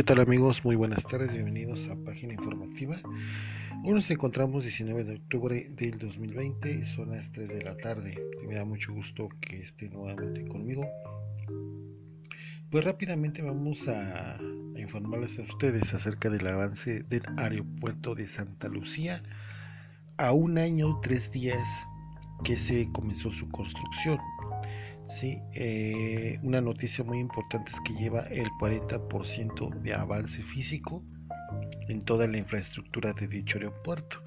¿Qué tal amigos? Muy buenas tardes, bienvenidos a Página Informativa. Hoy nos encontramos 19 de octubre del 2020 y son las 3 de la tarde. Me da mucho gusto que esté nuevamente conmigo. Pues rápidamente vamos a, a informarles a ustedes acerca del avance del aeropuerto de Santa Lucía a un año, tres días que se comenzó su construcción. Sí, eh, una noticia muy importante es que lleva el 40% de avance físico en toda la infraestructura de dicho aeropuerto.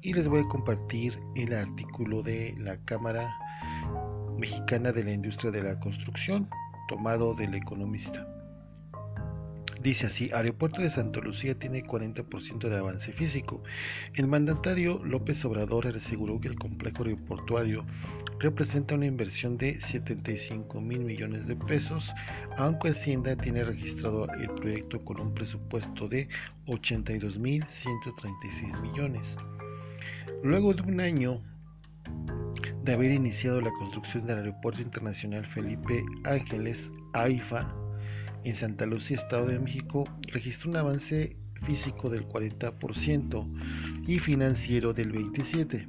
Y les voy a compartir el artículo de la Cámara Mexicana de la Industria de la Construcción, tomado del economista. Dice así, Aeropuerto de Santa Lucía tiene 40% de avance físico. El mandatario López Obrador aseguró que el complejo aeroportuario representa una inversión de 75 mil millones de pesos, aunque Hacienda tiene registrado el proyecto con un presupuesto de 82 mil 136 millones. Luego de un año de haber iniciado la construcción del Aeropuerto Internacional Felipe Ángeles, AIFA, en Santa Lucía, Estado de México, registró un avance físico del 40% y financiero del 27%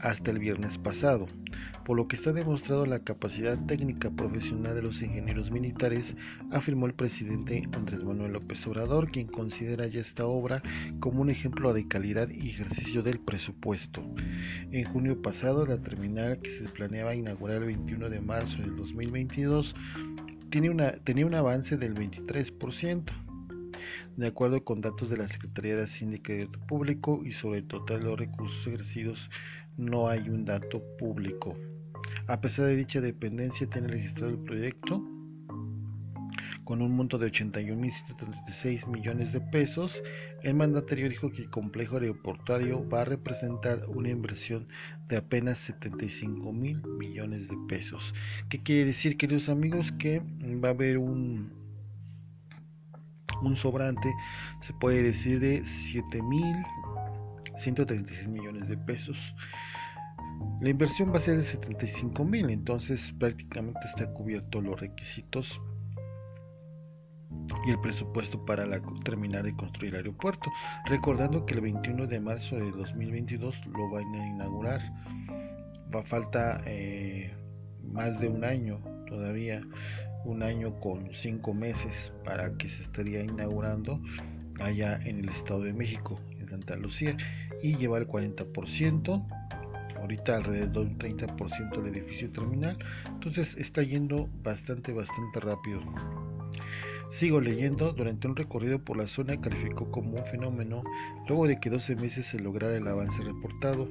hasta el viernes pasado, por lo que está demostrado la capacidad técnica profesional de los ingenieros militares, afirmó el presidente Andrés Manuel López Obrador, quien considera ya esta obra como un ejemplo de calidad y ejercicio del presupuesto. En junio pasado, la terminal que se planeaba inaugurar el 21 de marzo del 2022 una, tenía un avance del 23%, de acuerdo con datos de la Secretaría de Hacienda y Público y sobre el total de los recursos ejercidos no hay un dato público. A pesar de dicha dependencia, tiene registrado el proyecto con un monto de 81.136 millones de pesos, el mandatario dijo que el complejo aeroportuario va a representar una inversión de apenas 75 mil millones de pesos. ¿Qué quiere decir, queridos amigos? Que va a haber un, un sobrante, se puede decir, de 7 mil 136 millones de pesos. La inversión va a ser de 75 mil, entonces prácticamente está cubierto los requisitos y el presupuesto para terminar de construir el aeropuerto. Recordando que el 21 de marzo de 2022 lo van a inaugurar. Va a falta eh, más de un año todavía, un año con cinco meses para que se estaría inaugurando allá en el Estado de México, en Santa Lucía, y lleva el 40%. Ahorita alrededor del 30% del edificio terminal. Entonces está yendo bastante, bastante rápido. Sigo leyendo, durante un recorrido por la zona calificó como un fenómeno luego de que 12 meses se lograra el avance reportado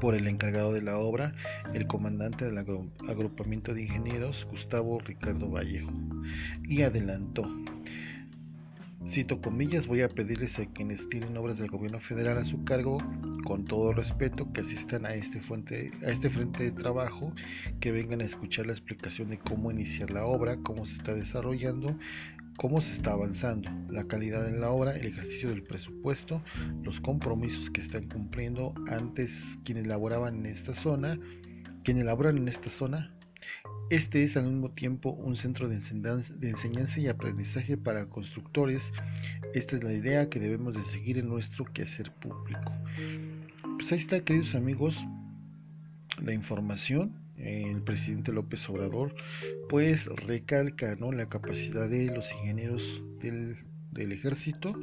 por el encargado de la obra, el comandante del agrupamiento de ingenieros, Gustavo Ricardo Vallejo, y adelantó. Cito comillas, voy a pedirles a quienes tienen obras del gobierno federal a su cargo, con todo respeto, que asistan a este, a este frente de trabajo, que vengan a escuchar la explicación de cómo iniciar la obra, cómo se está desarrollando, cómo se está avanzando, la calidad en la obra, el ejercicio del presupuesto, los compromisos que están cumpliendo antes quienes laboraban en esta zona, quienes laboran en esta zona, este es al mismo tiempo un centro de enseñanza y aprendizaje para constructores. Esta es la idea que debemos de seguir en nuestro quehacer público. Pues ahí está, queridos amigos, la información. El presidente López Obrador pues recalca ¿no? la capacidad de los ingenieros del, ejército,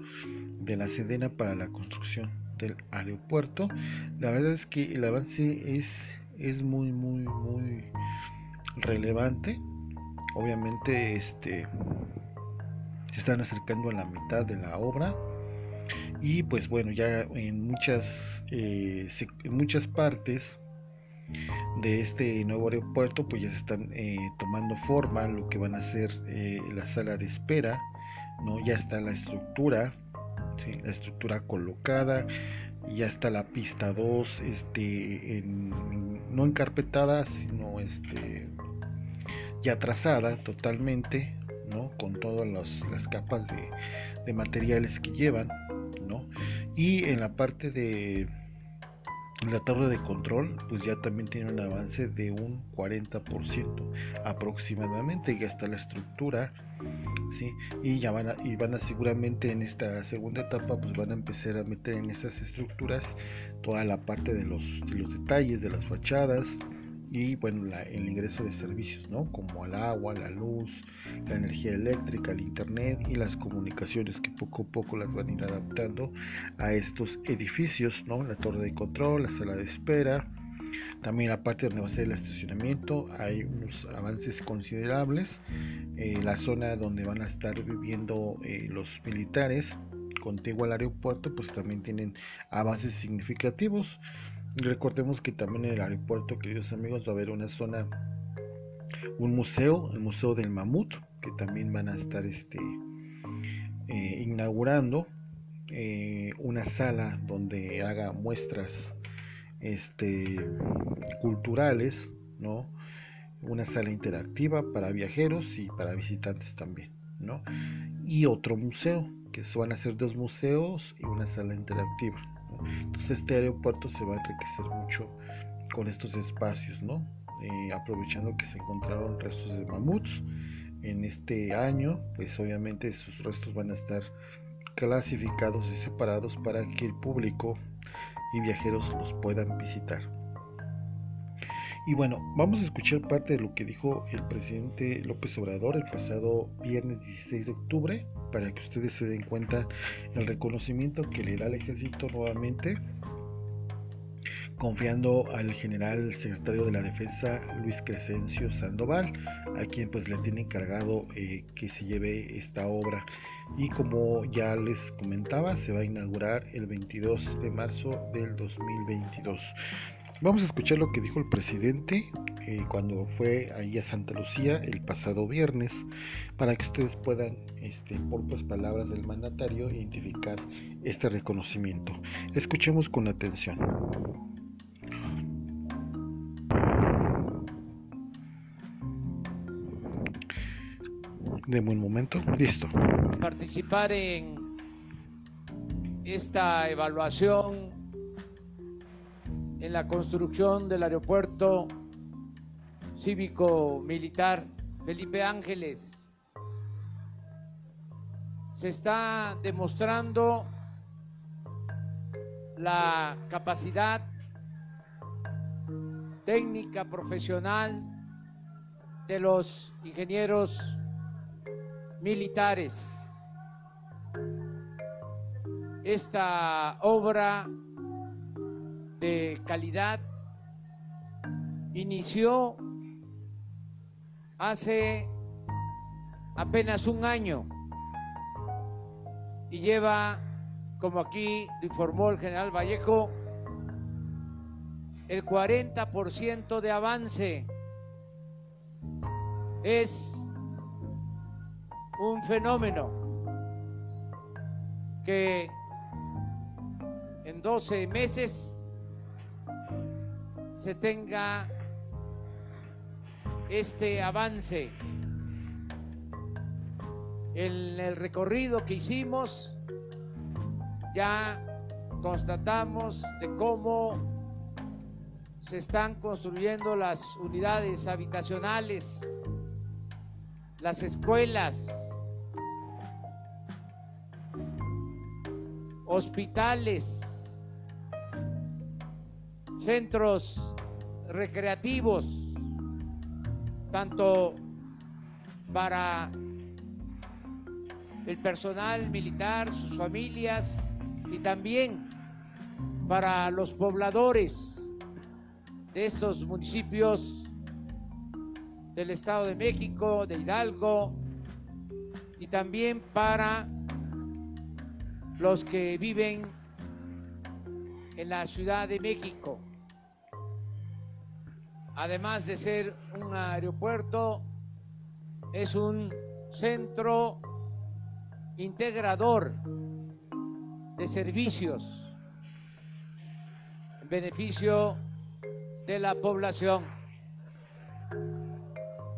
de la Sedena para la construcción del aeropuerto. La verdad es que el avance es, es muy, muy, muy relevante. Obviamente, este se están acercando a la mitad de la obra. Y pues bueno ya en muchas eh, en muchas partes de este nuevo aeropuerto pues ya se están eh, tomando forma lo que van a ser eh, la sala de espera no ya está la estructura la estructura colocada ya está la pista 2 este no encarpetada sino este ya trazada totalmente, ¿no? Con todas las capas de, materiales que llevan, ¿no? Y en la parte de, la torre de control pues ya también tiene un avance de un 40% aproximadamente ya está la estructura ¿sí? y ya van a, y van a seguramente en esta segunda etapa pues van a empezar a meter en esas estructuras toda la parte de los, de los detalles de las fachadas y bueno el ingreso de servicios no como el agua la luz la energía eléctrica el internet y las comunicaciones que poco a poco las van a ir adaptando a estos edificios no la torre de control la sala de espera también la parte donde va a ser el estacionamiento. Hay unos avances considerables eh, la zona donde van a estar viviendo eh, los militares contiguo al aeropuerto pues también tienen avances significativos Recordemos que también en el aeropuerto, queridos amigos, va a haber una zona, un museo, el Museo del Mamut, que también van a estar este, eh, inaugurando eh, una sala donde haga muestras este, culturales, ¿no? una sala interactiva para viajeros y para visitantes también, ¿no? Y otro museo, van a ser dos museos y una sala interactiva. Entonces este aeropuerto se va a enriquecer mucho con estos espacios, ¿no? Eh, aprovechando que se encontraron restos de mamuts en este año, pues obviamente sus restos van a estar clasificados y separados para que el público y viajeros los puedan visitar. Y bueno, vamos a escuchar parte de lo que dijo el presidente López Obrador el pasado viernes 16 de octubre para que ustedes se den cuenta el reconocimiento que le da el ejército nuevamente confiando al general secretario de la defensa Luis Crescencio Sandoval a quien pues le tiene encargado eh, que se lleve esta obra. Y como ya les comentaba se va a inaugurar el 22 de marzo del 2022 Vamos a escuchar lo que dijo el presidente eh, cuando fue ahí a Santa Lucía el pasado viernes para que ustedes puedan, este, por las palabras del mandatario, identificar este reconocimiento. Escuchemos con atención. De buen momento, listo. Participar en esta evaluación en la construcción del aeropuerto cívico militar Felipe Ángeles. Se está demostrando la capacidad técnica profesional de los ingenieros militares. Esta obra de calidad inició hace apenas un año y lleva, como aquí informó el general Vallejo, el 40% de avance. Es un fenómeno que en 12 meses se tenga este avance. En el recorrido que hicimos ya constatamos de cómo se están construyendo las unidades habitacionales, las escuelas, hospitales, centros recreativos, tanto para el personal militar, sus familias y también para los pobladores de estos municipios del Estado de México, de Hidalgo y también para los que viven en la Ciudad de México además de ser un aeropuerto, es un centro integrador de servicios en beneficio de la población.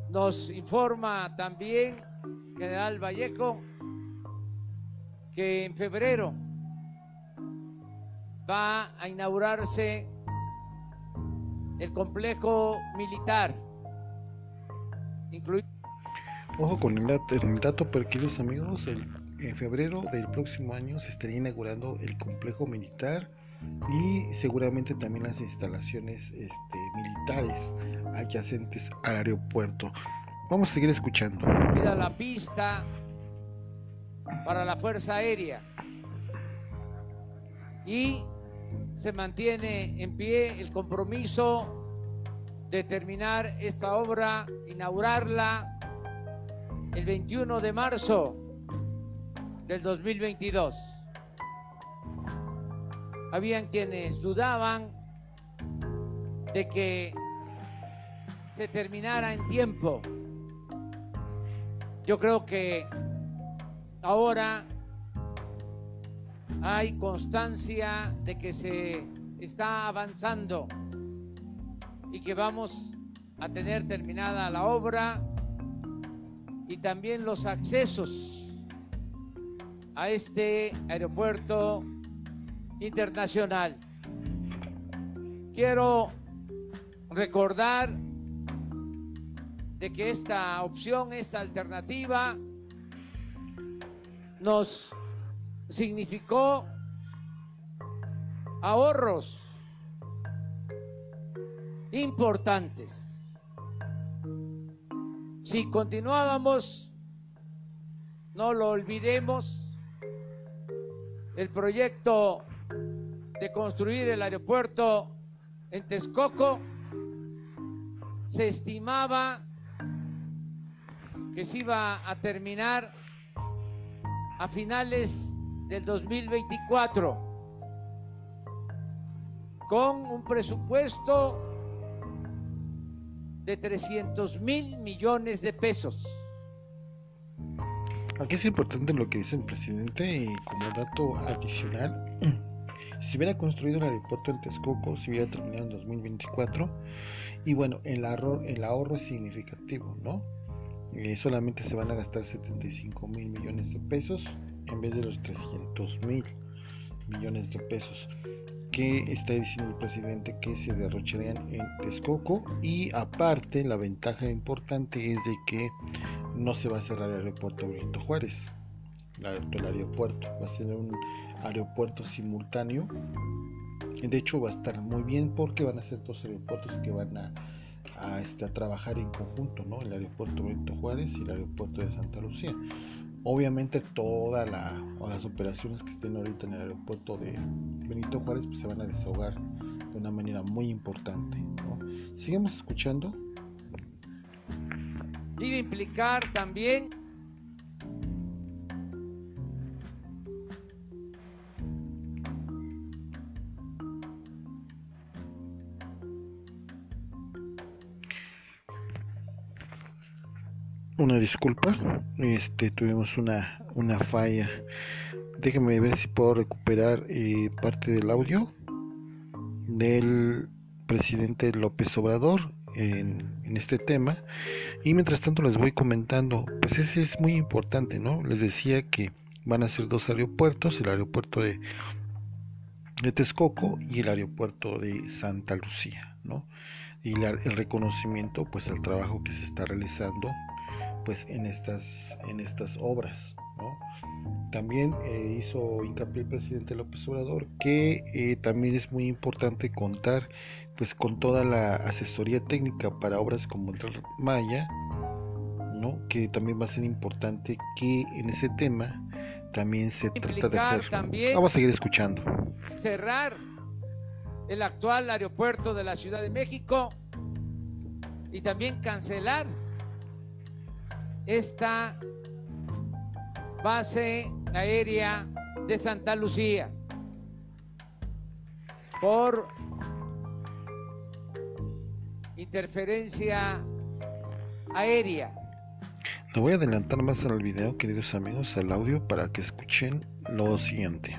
Nos informa también General Vallejo que en febrero va a inaugurarse el complejo militar. Ojo con el dato, el dato, queridos amigos, en febrero del próximo año se estaría inaugurando el complejo militar y seguramente también las instalaciones este, militares adyacentes al aeropuerto. Vamos a seguir escuchando. Mira la pista para la Fuerza Aérea y se mantiene en pie el compromiso de terminar esta obra, inaugurarla el 21 de marzo del 2022. Habían quienes dudaban de que se terminara en tiempo. Yo creo que ahora hay constancia de que se está avanzando y que vamos a tener terminada la obra y también los accesos a este aeropuerto internacional. Quiero recordar de que esta opción, esta alternativa, nos significó ahorros importantes. Si continuábamos, no lo olvidemos, el proyecto de construir el aeropuerto en Texcoco se estimaba que se iba a terminar a finales del 2024 con un presupuesto de 300 mil millones de pesos. Aquí es importante lo que dice el presidente y como dato adicional, si hubiera construido el aeropuerto en Texcoco, si hubiera terminado en 2024, y bueno, el ahorro, el ahorro es significativo, ¿no? Eh, solamente se van a gastar 75 mil millones de pesos en vez de los 300 mil millones de pesos que está diciendo el presidente que se derrocharían en Texcoco. Y aparte la ventaja importante es de que no se va a cerrar el aeropuerto Benito Juárez el aeropuerto va a ser un aeropuerto simultáneo. De hecho va a estar muy bien porque van a ser dos aeropuertos que van a, a, este, a trabajar en conjunto ¿no? el aeropuerto Benito Juárez y el aeropuerto de Santa Lucía Obviamente todas las operaciones que estén ahorita en el aeropuerto de Benito Juárez pues, se van a desahogar de una manera muy importante. ¿no? Sigamos escuchando. Debe implicar también disculpa, este tuvimos una, una falla. Déjenme ver si puedo recuperar eh, parte del audio del presidente López Obrador en, en, este tema. Y mientras tanto les voy comentando, pues ese es muy importante, ¿no? Les decía que van a ser dos aeropuertos, el aeropuerto de, de Texcoco y el aeropuerto de Santa Lucía, ¿no? Y el reconocimiento pues al trabajo que se está realizando pues en estas, en estas obras. También eh, hizo hincapié el presidente López Obrador que eh, también es muy importante contar pues con toda la asesoría técnica para obras como el Maya, ¿no? que también va a ser importante que en ese tema también se trata de hacer. Vamos a seguir escuchando. Cerrar el actual aeropuerto de la Ciudad de México y también cancelar esta base aérea de Santa Lucía por interferencia aérea. Le voy a adelantar más al video, queridos amigos, al audio para que escuchen lo siguiente.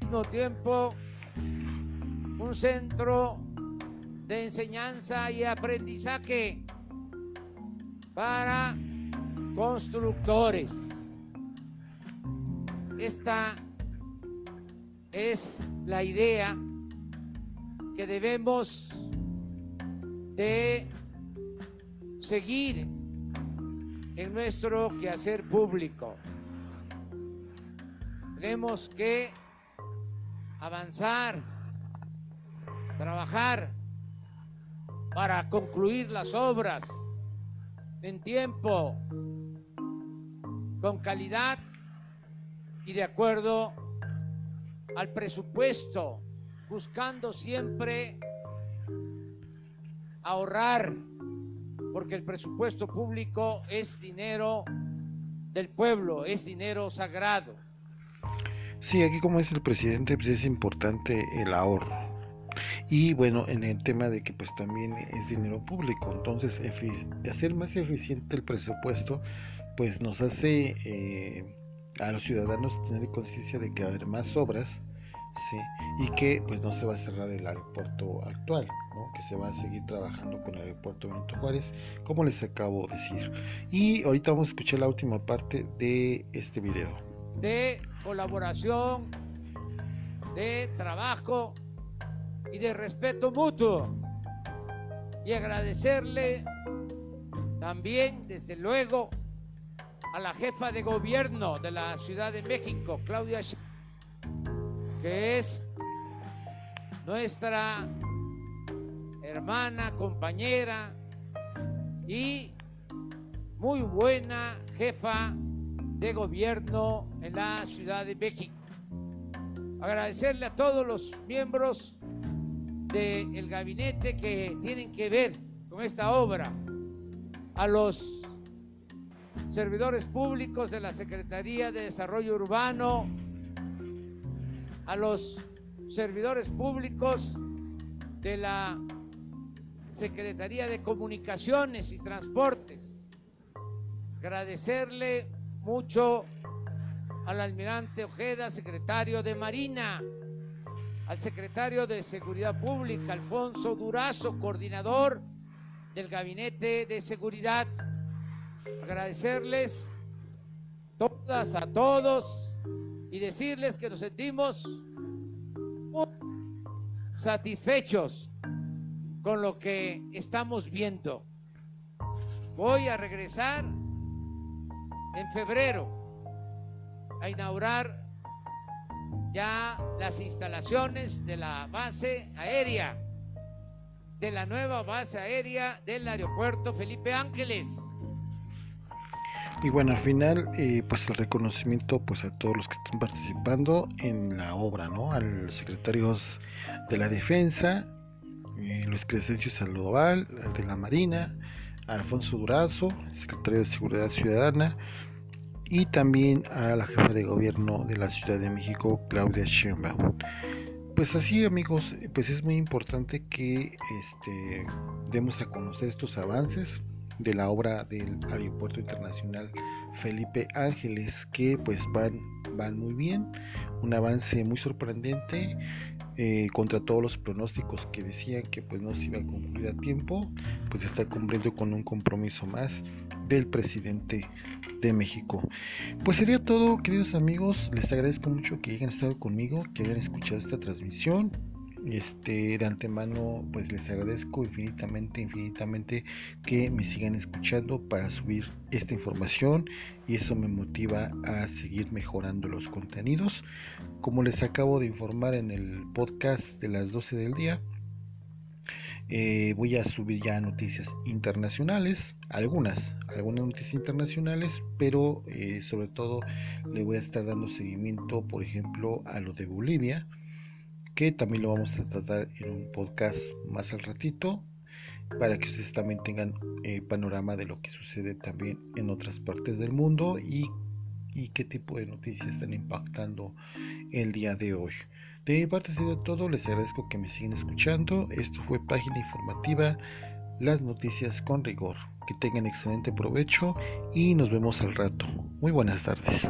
Mismo tiempo, un centro de enseñanza y aprendizaje para constructores. Esta es la idea que debemos de seguir en nuestro quehacer público. Tenemos que avanzar, trabajar para concluir las obras en tiempo, con calidad y de acuerdo al presupuesto, buscando siempre ahorrar, porque el presupuesto público es dinero del pueblo, es dinero sagrado. Sí, aquí como dice el presidente, pues es importante el ahorro. Y bueno, en el tema de que pues también es dinero público, entonces hacer más eficiente el presupuesto pues nos hace eh, a los ciudadanos tener conciencia de que va a haber más obras ¿sí? y que pues no se va a cerrar el aeropuerto actual, ¿no? que se va a seguir trabajando con el aeropuerto Benito Juárez, como les acabo de decir. Y ahorita vamos a escuchar la última parte de este video. De colaboración, de trabajo y de respeto mutuo. Y agradecerle también, desde luego, a la jefa de gobierno de la Ciudad de México, Claudia que es nuestra hermana, compañera y muy buena jefa de gobierno en la Ciudad de México. Agradecerle a todos los miembros del gabinete que tienen que ver con esta obra, a los servidores públicos de la Secretaría de Desarrollo Urbano, a los servidores públicos de la Secretaría de Comunicaciones y Transportes. Agradecerle mucho al almirante Ojeda, secretario de Marina, al secretario de Seguridad Pública, Alfonso Durazo, coordinador del Gabinete de Seguridad. Agradecerles todas a todos y decirles que nos sentimos satisfechos con lo que estamos viendo. Voy a regresar en febrero a inaugurar ya las instalaciones de la base aérea, de la nueva base aérea del aeropuerto Felipe Ángeles. Y bueno, al final, eh, pues el reconocimiento pues a todos los que están participando en la obra, ¿no? A los secretarios de la Defensa, eh, Luis Crescencio Saldoval, de la Marina, Alfonso Durazo, secretario de Seguridad Ciudadana, y también a la jefa de gobierno de la Ciudad de México, Claudia Sheinbaum. Pues así amigos, pues es muy importante que este, demos a conocer estos avances de la obra del Aeropuerto Internacional Felipe Ángeles que pues van, van muy bien, un avance muy sorprendente eh, contra todos los pronósticos que decían que pues no se iba a concluir a tiempo, pues está cumpliendo con un compromiso más del presidente de México. Pues sería todo, queridos amigos. Les agradezco mucho que hayan estado conmigo, que hayan escuchado esta transmisión. Este, de antemano, pues les agradezco infinitamente, infinitamente que me sigan escuchando para subir esta información y eso me motiva a seguir mejorando los contenidos. Como les acabo de informar en el podcast de las 12 del día, eh, voy a subir ya noticias internacionales, algunas, algunas noticias internacionales, pero eh, sobre todo le voy a estar dando seguimiento, por ejemplo, a lo de Bolivia, que también lo vamos a tratar en un podcast más al ratito, para que ustedes también tengan eh, panorama de lo que sucede también en otras partes del mundo y, y qué tipo de noticias están impactando el día de hoy. De mi parte ha sido todo, les agradezco que me sigan escuchando. Esto fue Página Informativa, las noticias con rigor. Que tengan excelente provecho y nos vemos al rato. Muy buenas tardes.